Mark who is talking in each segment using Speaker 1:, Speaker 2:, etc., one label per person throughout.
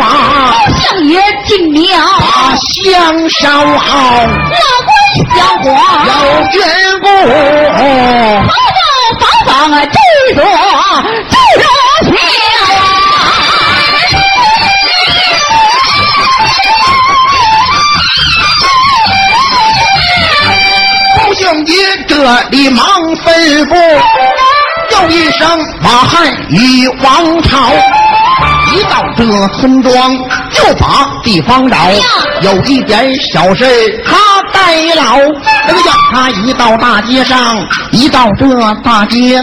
Speaker 1: 啊，相爷进庙，
Speaker 2: 把香烧好，
Speaker 1: 乐观香火。
Speaker 2: 有缘故，
Speaker 1: 方方方方啊，制作制作香啊！
Speaker 2: 高相爷这里忙吩咐，又一声马汉与王朝。一到这村庄，就把地方找。有一点小事他代劳。那个呀，他一到大街上，一到这大街。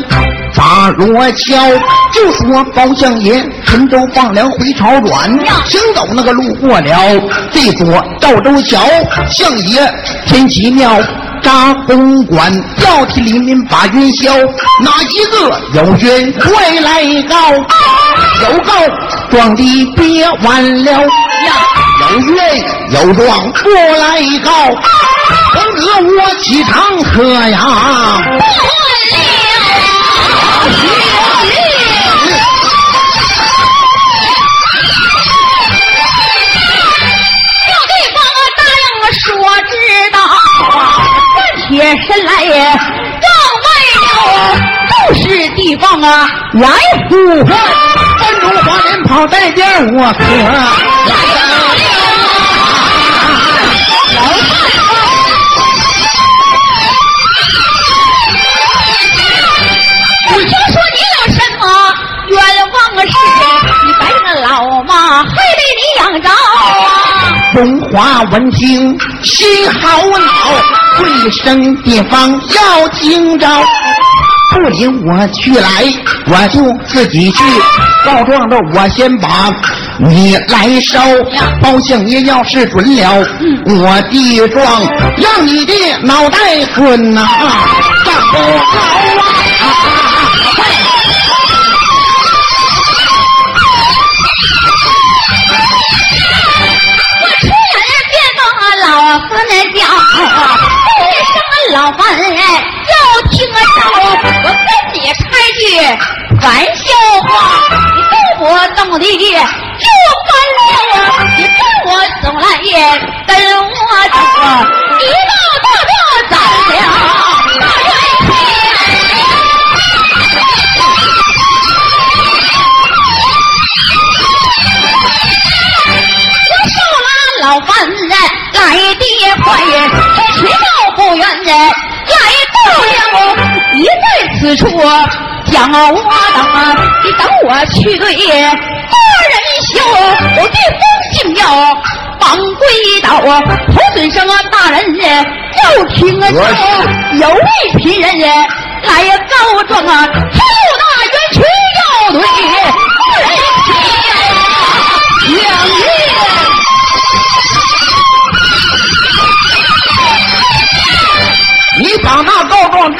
Speaker 2: 砸锣敲，就说包相爷陈州放粮回朝转，行走那个路过了这座赵州桥，相爷天奇庙扎公馆，要替黎民把冤消。哪一个有冤快来告？有告状的别晚了呀，有冤有状过来告，哥哥我起堂喝呀。
Speaker 1: 要身来也告外了，都是地方啊来福啊！
Speaker 2: 山中花连跑带点我可来
Speaker 1: 我听说你有什么冤枉事，你白那老妈还得你养着啊！
Speaker 2: 中华闻听心好恼，贵生地方要惊着。不领我去来，我就自己去告状的。我先把你来收，包相爷要是准了，我的状让你的脑袋滚呐、干不好啊！
Speaker 1: 我出眼别把老夫那叫，这一声老范哎，要听着，我跟你开句玩笑话，你跟我怎么的就翻脸，你跟我走来也跟我走，一到大庙咱俩大元天。我受了老范人来的快，此处讲我等，你等我去对大人修，我对风信庙帮归道，头孙生啊大人要听啊说，有位贫人来告状啊，他有那冤屈要对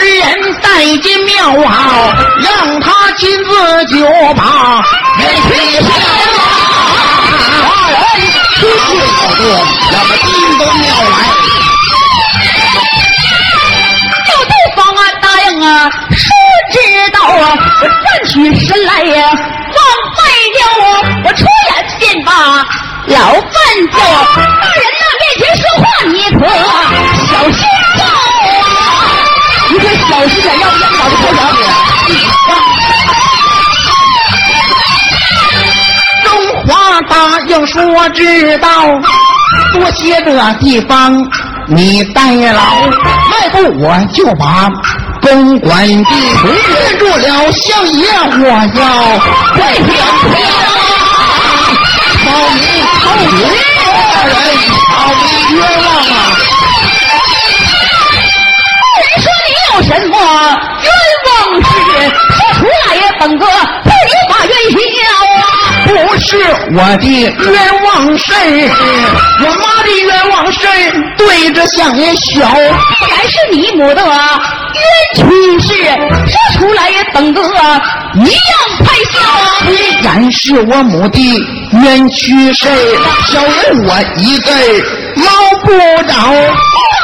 Speaker 1: 人
Speaker 2: 带进庙好，让他亲自就把冤屈消。大人出去告状，让他进到庙来。
Speaker 1: 要对方啊答应啊，说知道啊，我站起身来呀，往外溜啊，我出眼见吧老范叫，大人呐面前说话你可小心
Speaker 2: 说知道，多些这地方你代劳，迈步我就把公馆地认住了，相爷我要快点票。保你好冤大人，保你冤枉啊！
Speaker 1: 人说你有什么冤枉事？说出来呀，本
Speaker 2: 哥！是我的冤枉事，我妈的冤枉事对着相爷笑，
Speaker 1: 不该是你母的冤屈事，说出来本哥一样拍笑。
Speaker 2: 虽然是我母的冤屈事，小人我一个捞不着。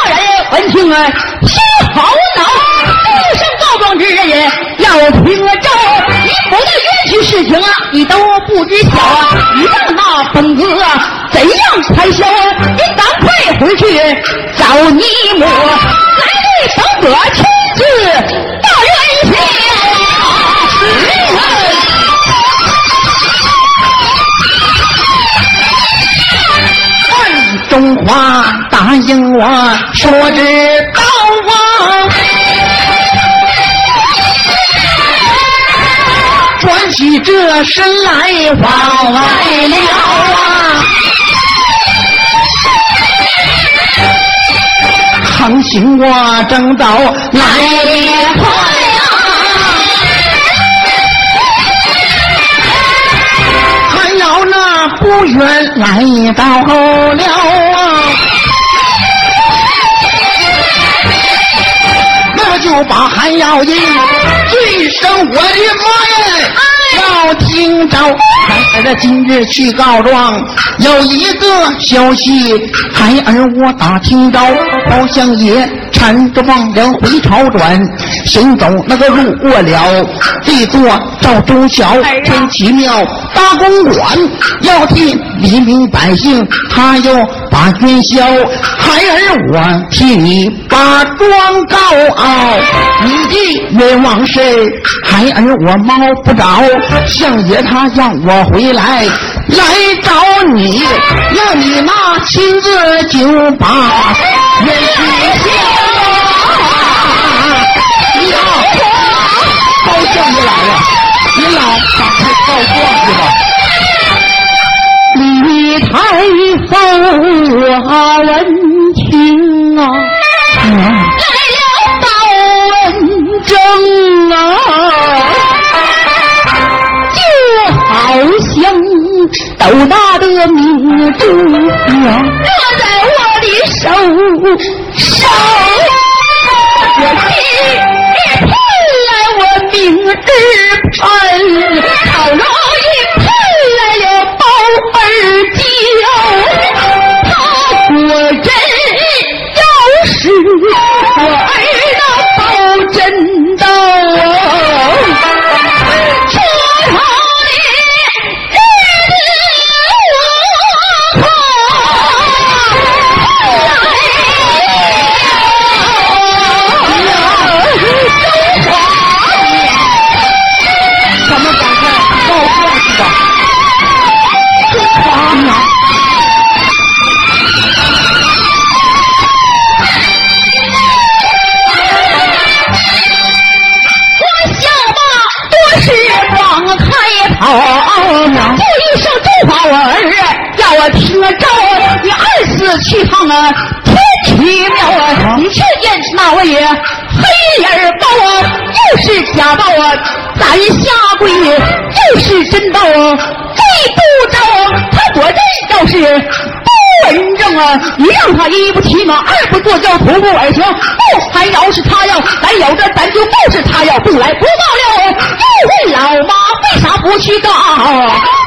Speaker 1: 大人闻听啊，心好恼，一声告状之人也要听招。你母的冤屈事情啊，你都不知晓啊！你让那本子怎样才消？你赶快回去找你母，来对本哥亲自大冤笑。
Speaker 2: 万中华答应我说之起这身来往来了啊！横行我正道来得快啊！还要那不远来到了啊！那就把韩耀英最生我的妈呀！我听着，孩儿的今日去告状，有一个消息，孩儿我打听着，包相爷搀着望人回朝转，行走那个路过了这座赵州桥，天奇庙大公馆，要替黎民百姓，他又把冤消，孩儿我替你把状告傲，你的冤枉事，孩儿我猫不着。相爷他让我回来来找你，让你那亲自就把冤屈消。你好，高相爷来了，你老赶快告状去吧。
Speaker 1: 李太后啊，闻听啊，来了报文正斗大的明珠，落在我的手上，啊天奇妙啊，你却见那位黑脸包啊，又是假道啊，咱下跪又是真道啊，这不着他果真要是不文正啊，你让他一不骑马，二不坐轿，徒步而行，不还要是他要，咱有这咱就不是他要，不来不到了，又问老妈为啥不去告？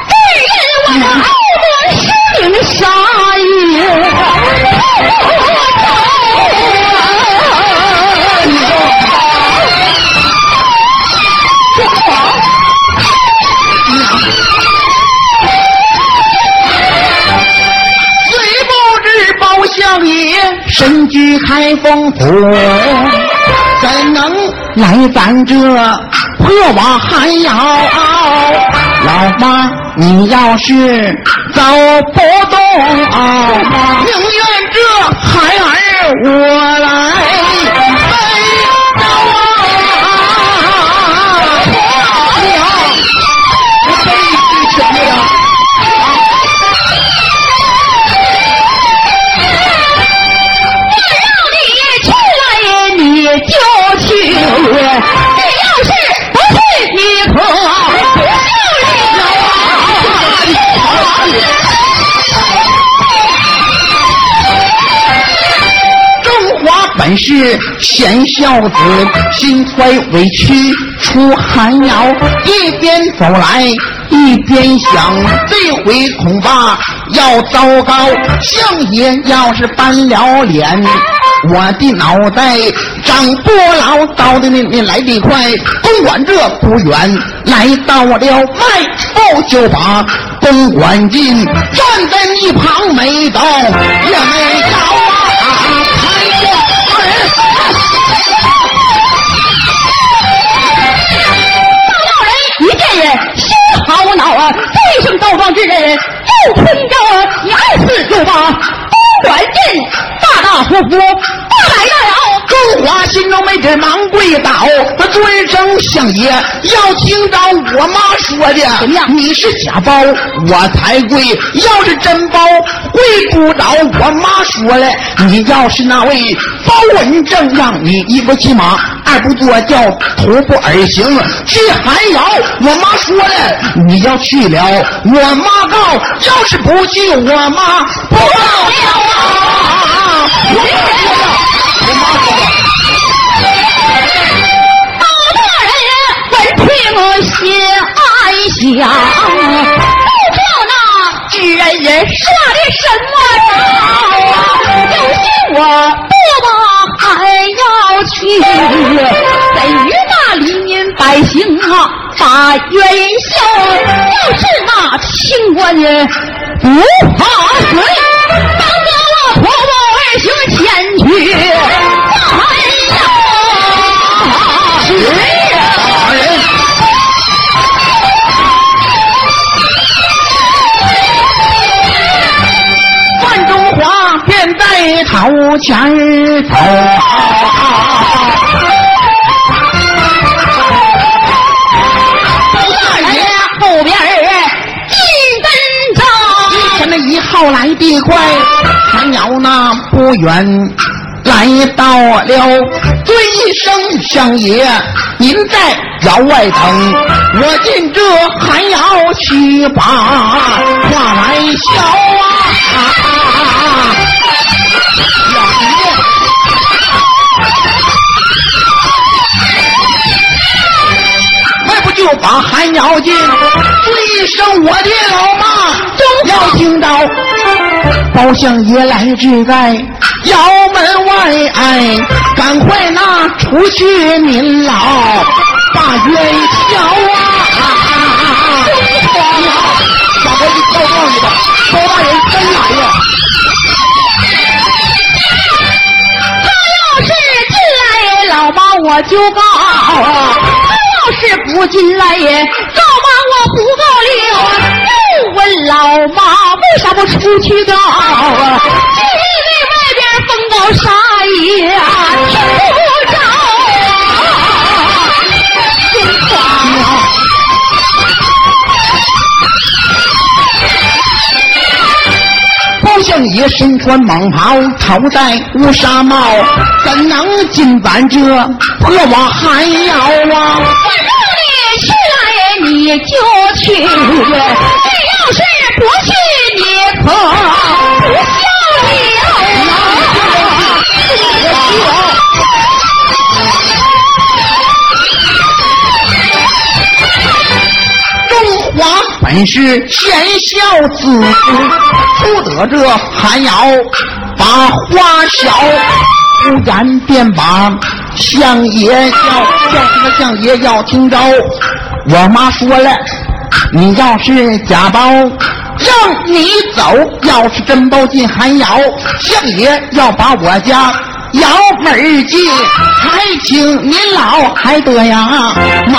Speaker 1: 只因我的。你啥意？
Speaker 2: 虽不知包相爷身居开封府，怎能来咱这破瓦寒窑？老妈。你要是走不动啊，宁愿这孩儿我来本是贤孝子，心怀委屈出寒窑，一边走来一边想，这回恐怕要糟糕。相爷要是搬了脸。我的脑袋长不老，到的你你来得快，东莞这不远，来到了外后就把东莞进，站在一旁没到也没
Speaker 1: 好恼啊！这声告状之人又冲着你二次就把东莞镇，大大呼呼。来了！
Speaker 2: 中华心中没这忙跪倒，他尊声相爷，要听着我妈说的。
Speaker 1: 怎么样？
Speaker 2: 你是假包，我才跪；要是真包，跪不着。我妈说了，你要是那位包文正，让你一不骑马，二不坐轿，徒步而行去寒窑。我妈说了，你要去了，我妈告；要是不去，我妈不告了。我妈
Speaker 1: 我心暗想，不知那知人说的什么招啊？有心我不把还要去，怎与那黎民百姓啊把冤消？要是那清官人不怕死，当得我婆婆儿行前去。
Speaker 2: 朝前走，
Speaker 1: 大爷后边紧跟着。
Speaker 2: 前面一号来的快，还要那不远来到了，尊一声相爷，您在窑外等，我进这寒窑去把话来消啊。迈不就把寒窑进，说一声我的老妈，要听到包相爷来至在窑门外，哎，赶快拿出去您老把冤消
Speaker 1: 我就告啊，他要是不进来也告妈我不告了。又问老妈为啥不出去告？因为外边风高沙野
Speaker 2: 相爷身穿蟒袍，头戴乌纱帽，怎能进咱这破瓦寒窑啊？
Speaker 1: 我让你去来你就去，这要是不去你可不孝了。
Speaker 2: 你是贤孝子，不得这寒窑把花销，忽然便把相爷叫，叫什么相爷要听着。我妈说了，你要是假包，让你走；要是真包进寒窑，相爷要把我家窑门进，还请您老还得呀，妈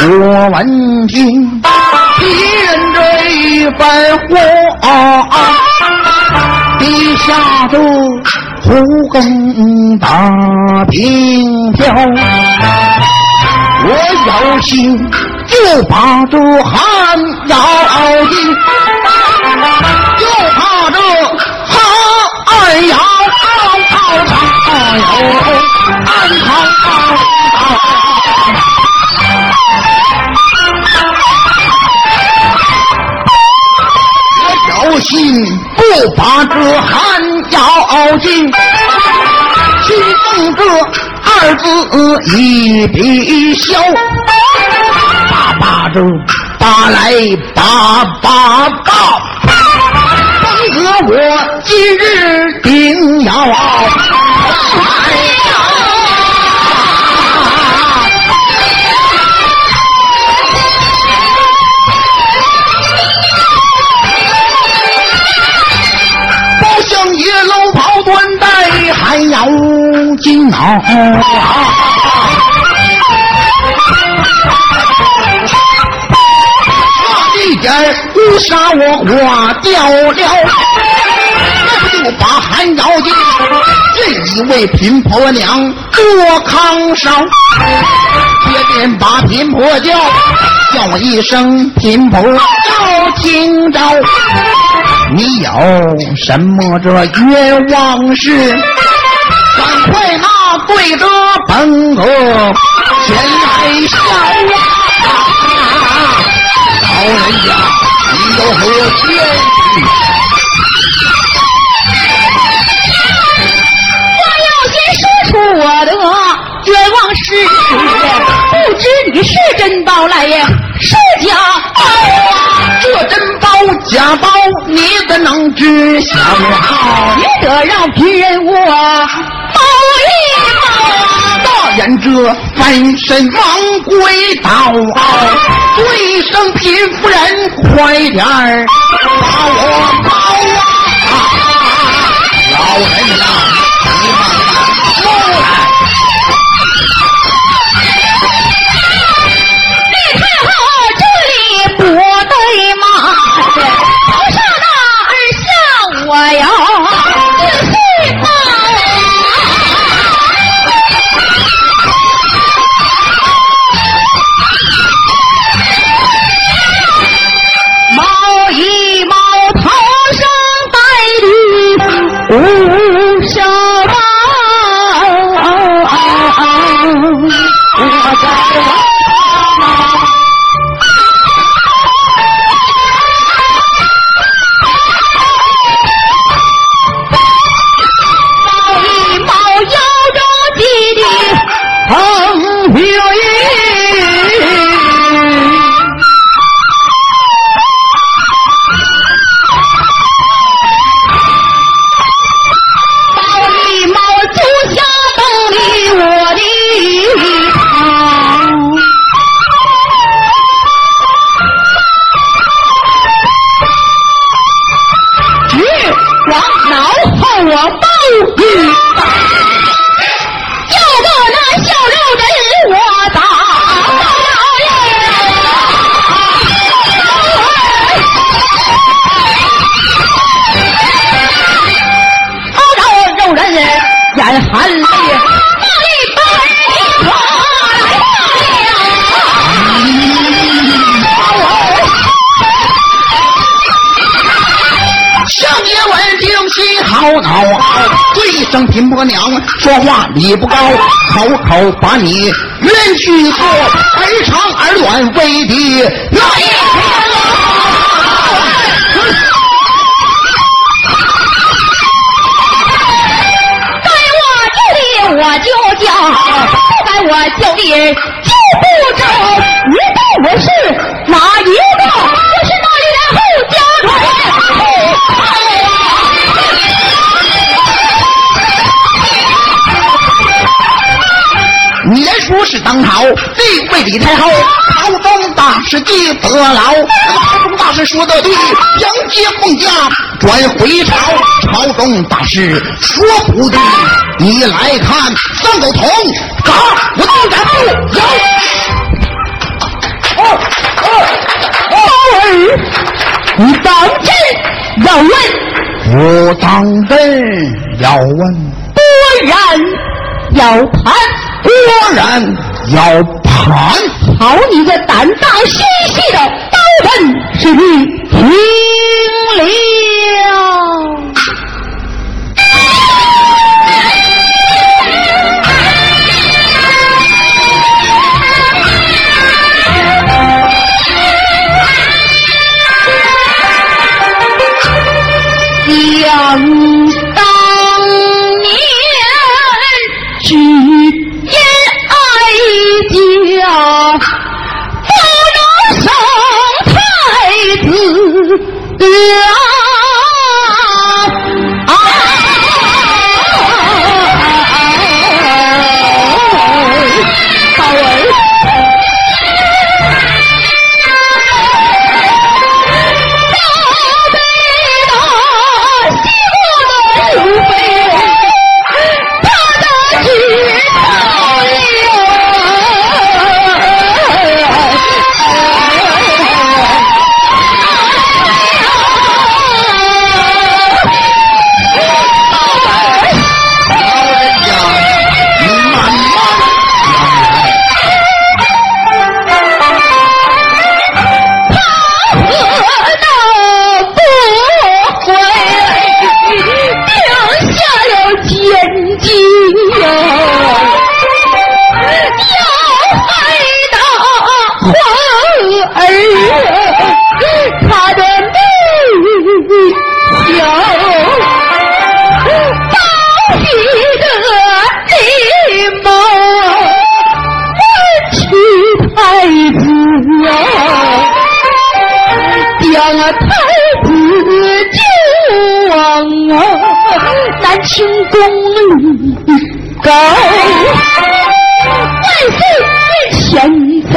Speaker 2: 我闻听敌人这一番话，地下这胡更打平票，我有心就把这汉咬定，心不把这寒要紧，其中这二字一笔消，爸爸这打来爸爸告，方哥我今日定要。杀我刮掉了，那就把还要紧。这一位贫婆娘多炕上，决定把贫婆叫，叫一声贫婆要听着。你有什么这冤枉事？赶快拿对着本哥前来笑啊！老人家，你有何冤屈？
Speaker 1: 我要先说出我的冤枉事，不知你是真包来呀是假包啊？
Speaker 2: 这真包假包，你怎能知晓？
Speaker 1: 你得让贫人我。
Speaker 2: 大人这翻身忙跪倒，跪声贫夫人快点儿把我抱啊！老人家，你慢说话理不高，口口把你冤屈说，而长而短为敌来。
Speaker 1: 该我就立我就叫，不该我叫的
Speaker 2: 是当朝，地位李太后，朝中大事记得牢。朝中大事说的对，迎接凤家转回朝。朝中大事说不对，你来看三狗头，嘎，我当然不有。
Speaker 1: 包儿，你当真要问？
Speaker 2: 我当真要问，
Speaker 1: 果然要判。
Speaker 2: 果然要盘！
Speaker 1: 好你个胆大心细的刀本，是你听了。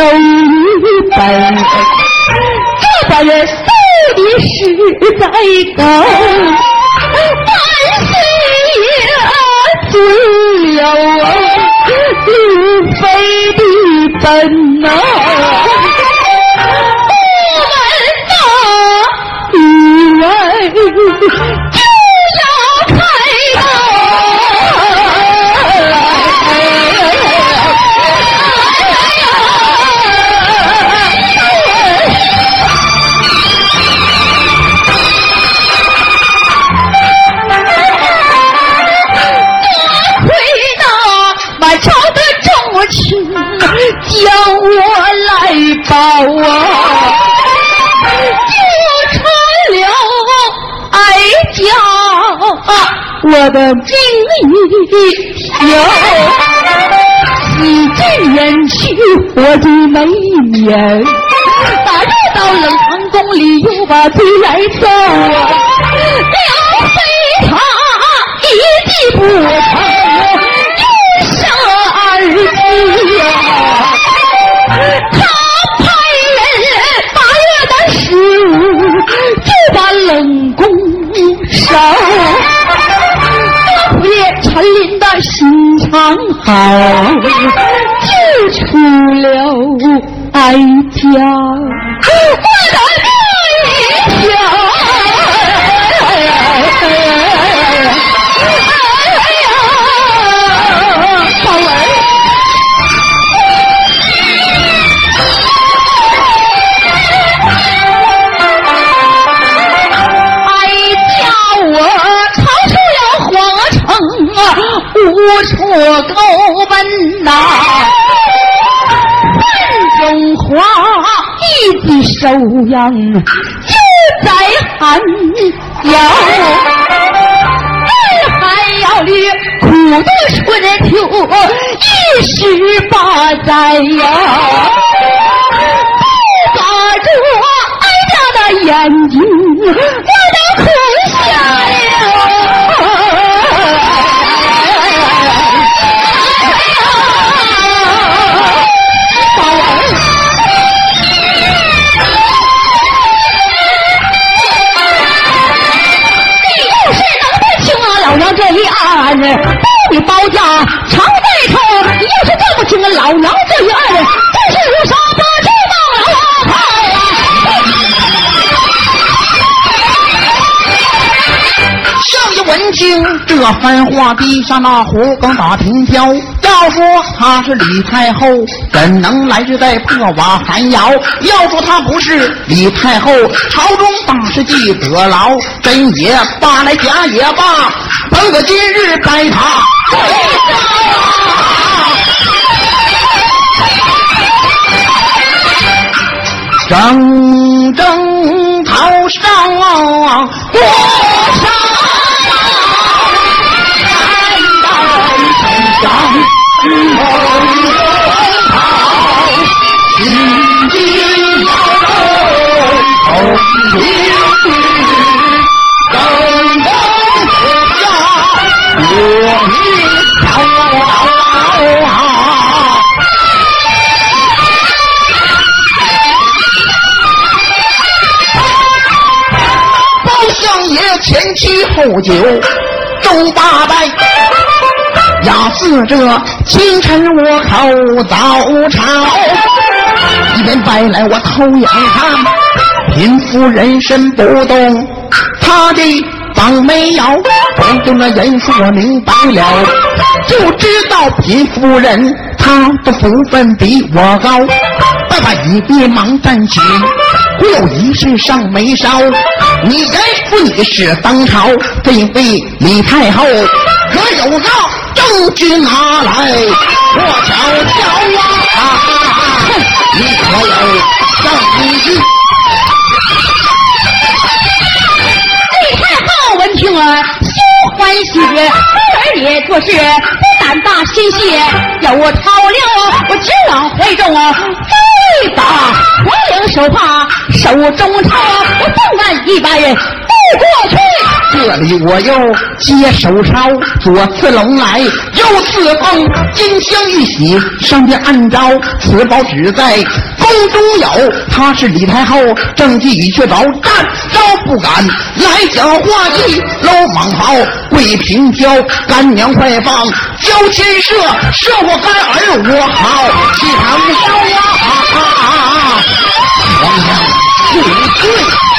Speaker 1: 要与本，这把月宿的实在高，半岁也醉了啊，路飞的本能。我的经历有洗尽人去我的眉眼，打入到冷藏宫里又把罪来揍啊！梁飞他一计不陈琳的心肠好，救出
Speaker 2: you. 听这番话，低下那胡更打听挑。要说他是李太后，怎能来至在破瓦寒窑？要说他不是李太后，朝中大事记得牢，真也罢来假也罢，本个今日该他。正正头上过山。前妻后酒，周八拜，压死这清晨我口早朝，一边拜来我偷眼看，贫妇人身不动，他的绑没有，光就那人说明白了，就知道贫妇人她的福分比我高，爸爸你别忙站起。我有一事尚没烧，你该夫你是当朝这位李太后，可有那证据拿来？我瞧瞧啊，你可有证据？
Speaker 1: 李太后闻听啊，心欢喜，儿也做事不胆大心细，要我抄了，我只往怀中啊。一把黄绫手帕，手中抄，我纵然一百人过去。
Speaker 2: 这里我又接手抄，左刺龙来，右刺凤，金香玉玺，上边暗招此宝只在宫中有。他是李太后，正计已确凿，战招不敢来讲话意。楼蟒袍，桂平交，干娘快放，交亲射，射我干儿我好，气场烧呀！皇上恕罪。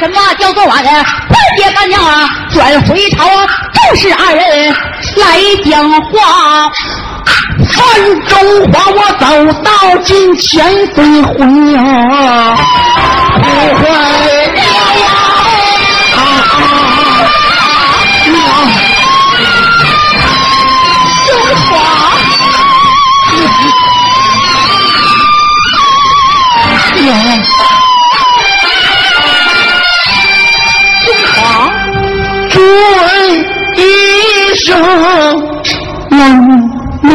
Speaker 1: 什么叫做？晚呀？快别干娘啊！转回朝啊！正是二人来讲话。
Speaker 2: 范中华，我走到近前飞回呀，不回了啊！
Speaker 1: 中华。
Speaker 2: 中一声老母娘，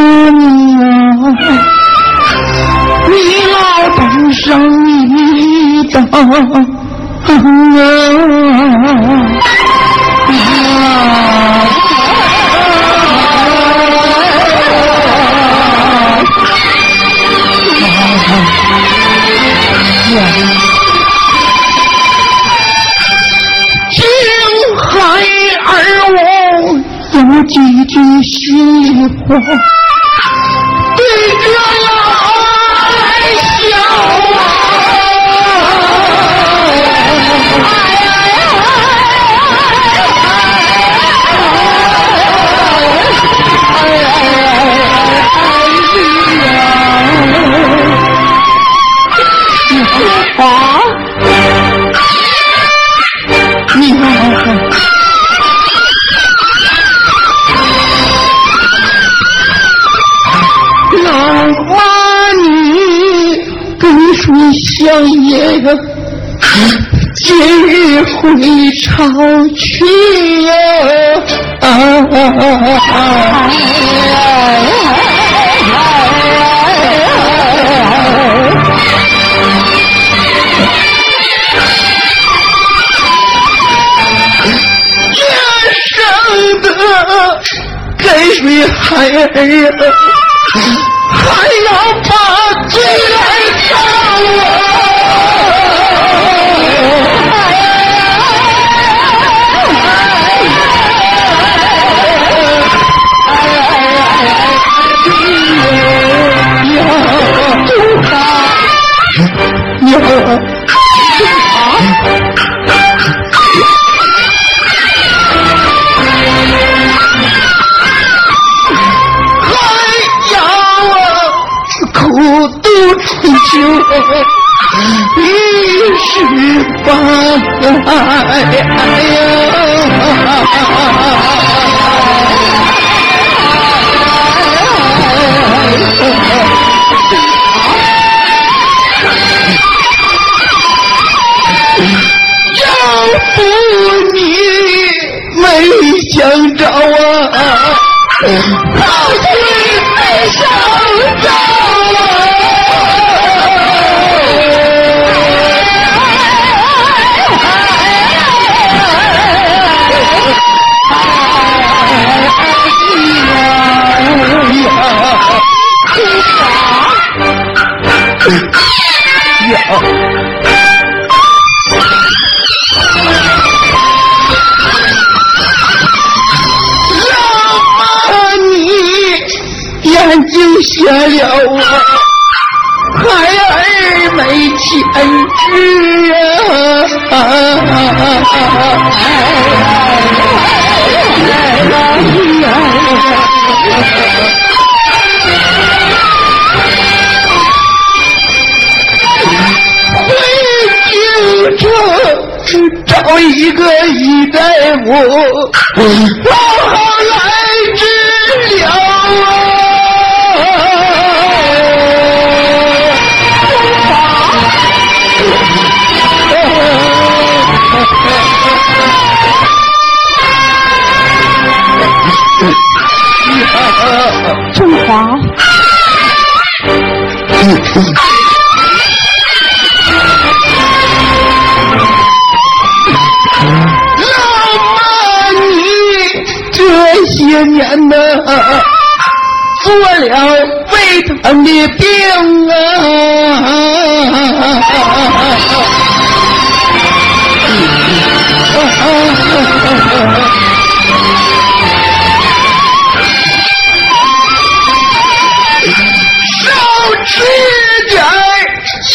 Speaker 2: 你老登上一等青回朝去哟！啊！生的给谁孩儿想找啊。嗯我了胃疼的病啊！少吃点儿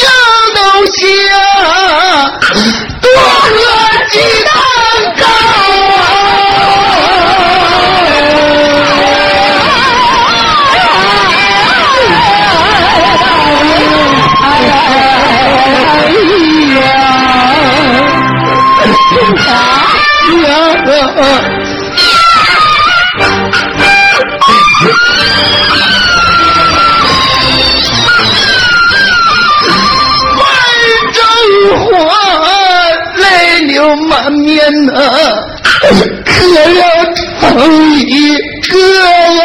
Speaker 2: 洋东流满面呐、可要疼一个呀！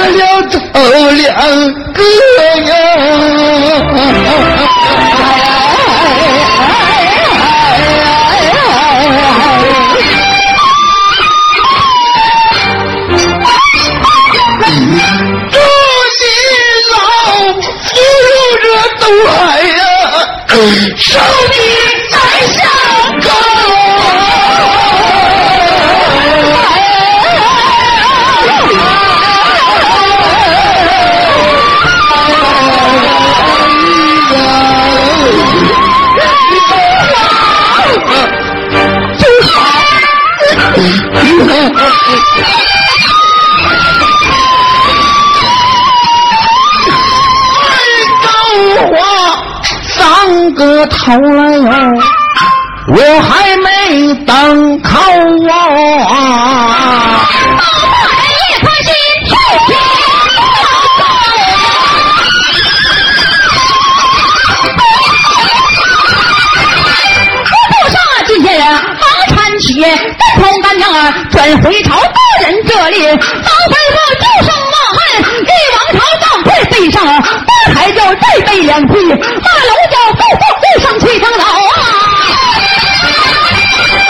Speaker 2: 了头两个呀。祝你老福如这东海呀，寿你在上二豆花三个头来哟，我还
Speaker 1: 转回朝到人这里，当吩咐就剩骂汉，帝王朝当会背上，八抬轿再背两骑，骂楼叫不不不上去上老啊！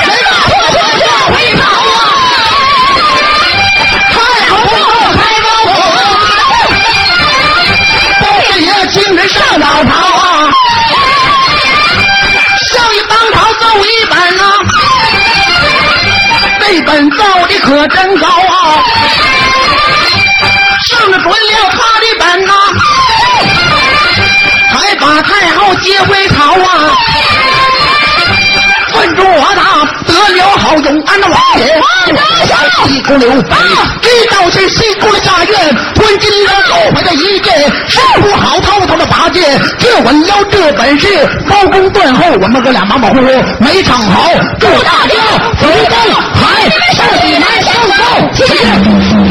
Speaker 1: 人马破车就回朝啊！开口不开包
Speaker 2: 半夜精神上哪造的可真高啊！上了准了他的本呐、还把太后接回朝啊！问住我的了好永安的王爷，一宫流邦，知道是西宫的下院，吞金的后怀的一剑，使出好滔滔的拔剑，这稳腰这本事，包公断后，我们哥俩马马虎虎，没唱好，祝大家福寿海寿喜南山寿，谢谢。